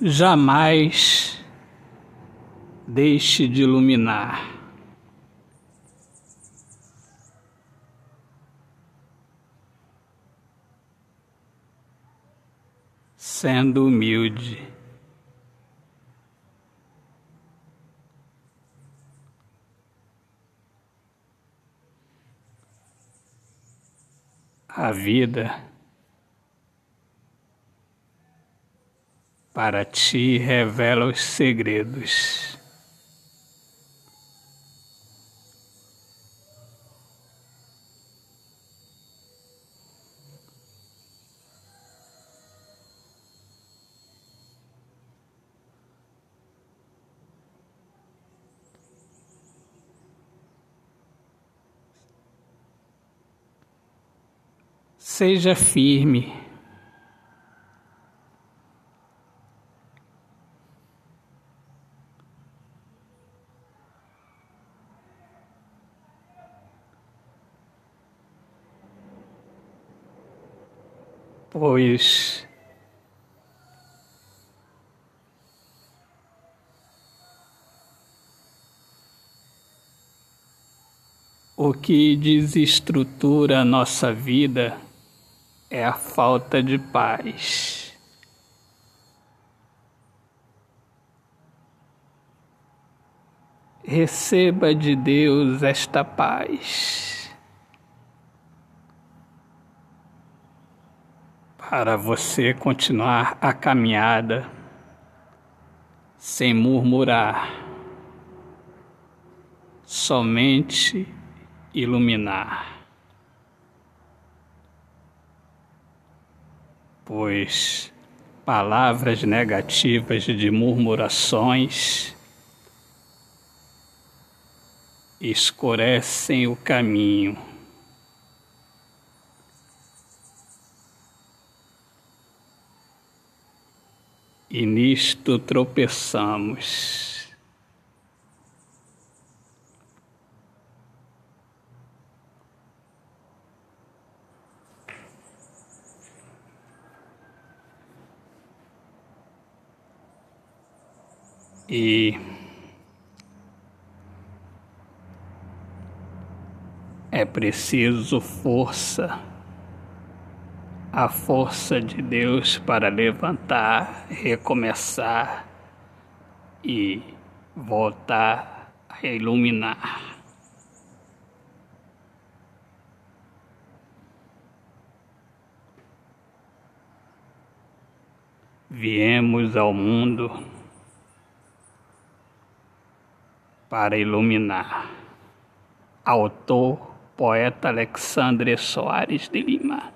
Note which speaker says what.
Speaker 1: Jamais deixe de iluminar. Sendo humilde. A vida para ti revela os segredos. Seja firme. Pois o que desestrutura a nossa vida é a falta de paz. Receba de Deus esta paz. Para você continuar a caminhada sem murmurar, somente iluminar. Pois palavras negativas de murmurações escurecem o caminho. E nisto tropeçamos. E é preciso força a força de Deus para levantar, recomeçar e voltar a iluminar. Viemos ao mundo para iluminar. Autor, poeta Alexandre Soares de Lima.